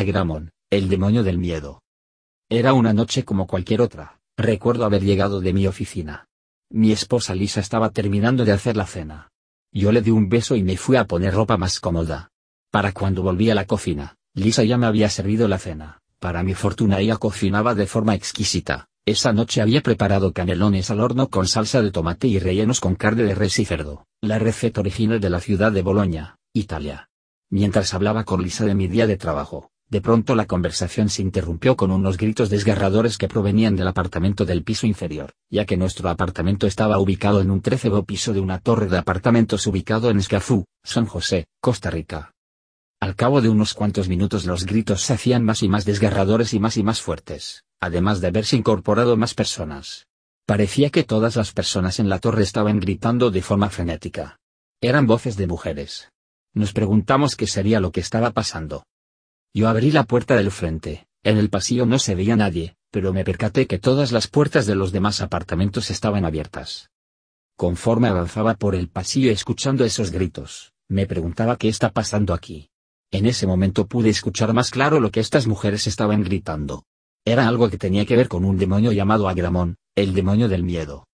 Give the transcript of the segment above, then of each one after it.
Agramon, el demonio del miedo. Era una noche como cualquier otra, recuerdo haber llegado de mi oficina. Mi esposa Lisa estaba terminando de hacer la cena. Yo le di un beso y me fui a poner ropa más cómoda. Para cuando volví a la cocina, Lisa ya me había servido la cena. Para mi fortuna ella cocinaba de forma exquisita. Esa noche había preparado canelones al horno con salsa de tomate y rellenos con carne de res y cerdo, la receta original de la ciudad de Boloña, Italia. Mientras hablaba con Lisa de mi día de trabajo, de pronto la conversación se interrumpió con unos gritos desgarradores que provenían del apartamento del piso inferior, ya que nuestro apartamento estaba ubicado en un trecebo piso de una torre de apartamentos ubicado en Escafú, San José, Costa Rica. Al cabo de unos cuantos minutos los gritos se hacían más y más desgarradores y más y más fuertes, además de haberse incorporado más personas. Parecía que todas las personas en la torre estaban gritando de forma frenética. Eran voces de mujeres. Nos preguntamos qué sería lo que estaba pasando. Yo abrí la puerta del frente, en el pasillo no se veía nadie, pero me percaté que todas las puertas de los demás apartamentos estaban abiertas. Conforme avanzaba por el pasillo escuchando esos gritos, me preguntaba qué está pasando aquí. En ese momento pude escuchar más claro lo que estas mujeres estaban gritando. Era algo que tenía que ver con un demonio llamado Agramón, el demonio del miedo.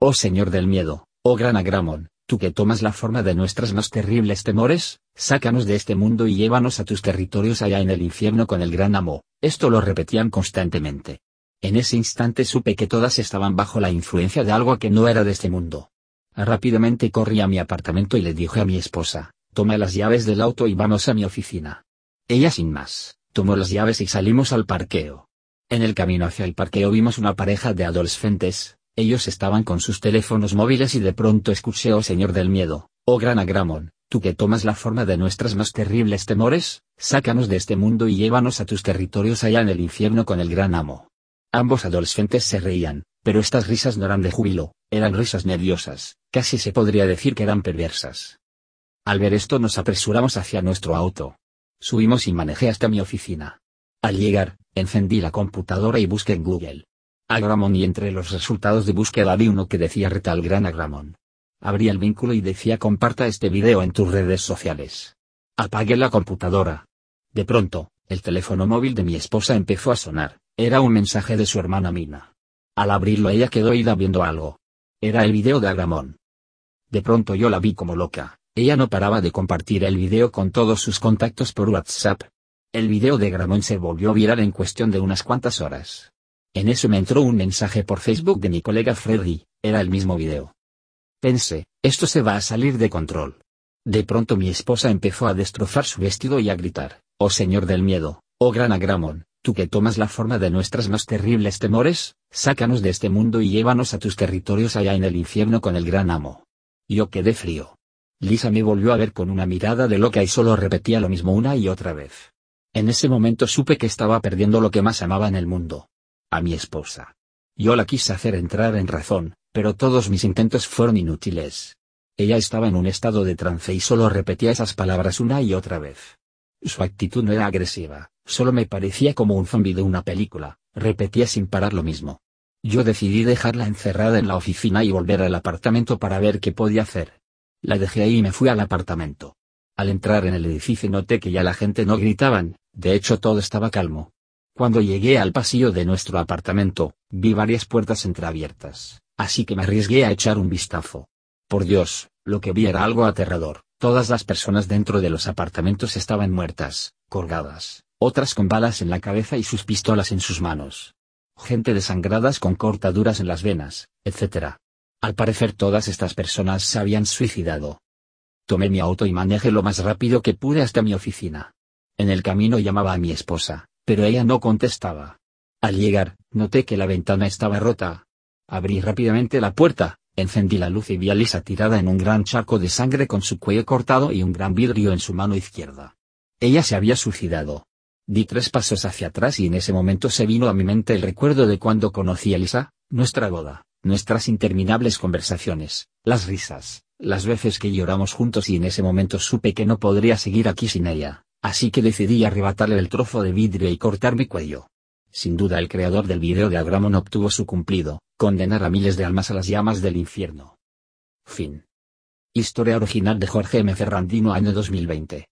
Oh Señor del miedo, oh gran Agramón, tú que tomas la forma de nuestras más terribles temores, sácanos de este mundo y llévanos a tus territorios allá en el infierno con el gran amo. Esto lo repetían constantemente. En ese instante supe que todas estaban bajo la influencia de algo que no era de este mundo. Rápidamente corrí a mi apartamento y le dije a mi esposa, toma las llaves del auto y vamos a mi oficina. Ella sin más, tomó las llaves y salimos al parqueo. En el camino hacia el parqueo vimos una pareja de adolescentes, ellos estaban con sus teléfonos móviles y de pronto escuché oh Señor del miedo, oh gran Agramon, tú que tomas la forma de nuestras más terribles temores, sácanos de este mundo y llévanos a tus territorios allá en el infierno con el gran amo. Ambos adolescentes se reían, pero estas risas no eran de júbilo, eran risas nerviosas, casi se podría decir que eran perversas. Al ver esto nos apresuramos hacia nuestro auto. Subimos y manejé hasta mi oficina. Al llegar, encendí la computadora y busqué en Google Agramon y entre los resultados de búsqueda vi uno que decía retal gran Agramon. Abrí el vínculo y decía comparta este video en tus redes sociales. Apagué la computadora. De pronto, el teléfono móvil de mi esposa empezó a sonar, era un mensaje de su hermana Mina. Al abrirlo ella quedó ida viendo algo. Era el video de Agramon. De pronto yo la vi como loca, ella no paraba de compartir el video con todos sus contactos por WhatsApp. El video de Agramon se volvió viral en cuestión de unas cuantas horas. En eso me entró un mensaje por Facebook de mi colega Freddy, era el mismo video. Pensé, esto se va a salir de control. De pronto mi esposa empezó a destrozar su vestido y a gritar, oh Señor del miedo, oh gran Agramon, tú que tomas la forma de nuestras más terribles temores, sácanos de este mundo y llévanos a tus territorios allá en el infierno con el gran amo. Yo quedé frío. Lisa me volvió a ver con una mirada de loca y solo repetía lo mismo una y otra vez. En ese momento supe que estaba perdiendo lo que más amaba en el mundo, a mi esposa. Yo la quise hacer entrar en razón, pero todos mis intentos fueron inútiles. Ella estaba en un estado de trance y solo repetía esas palabras una y otra vez. Su actitud no era agresiva, solo me parecía como un zombi de una película, repetía sin parar lo mismo. Yo decidí dejarla encerrada en la oficina y volver al apartamento para ver qué podía hacer. La dejé ahí y me fui al apartamento. Al entrar en el edificio noté que ya la gente no gritaban, de hecho todo estaba calmo. Cuando llegué al pasillo de nuestro apartamento, vi varias puertas entreabiertas, así que me arriesgué a echar un vistazo. Por Dios, lo que vi era algo aterrador, todas las personas dentro de los apartamentos estaban muertas, colgadas, otras con balas en la cabeza y sus pistolas en sus manos. Gente desangradas con cortaduras en las venas, etc. Al parecer todas estas personas se habían suicidado. Tomé mi auto y manejé lo más rápido que pude hasta mi oficina. En el camino llamaba a mi esposa, pero ella no contestaba. Al llegar, noté que la ventana estaba rota. Abrí rápidamente la puerta, encendí la luz y vi a Lisa tirada en un gran charco de sangre con su cuello cortado y un gran vidrio en su mano izquierda. Ella se había suicidado. Di tres pasos hacia atrás y en ese momento se vino a mi mente el recuerdo de cuando conocí a Lisa, nuestra boda, nuestras interminables conversaciones, las risas, las veces que lloramos juntos y en ese momento supe que no podría seguir aquí sin ella así que decidí arrebatarle el trozo de vidrio y cortar mi cuello. Sin duda el creador del video de Agramon obtuvo su cumplido, condenar a miles de almas a las llamas del infierno. Fin. Historia original de Jorge M. Ferrandino año 2020.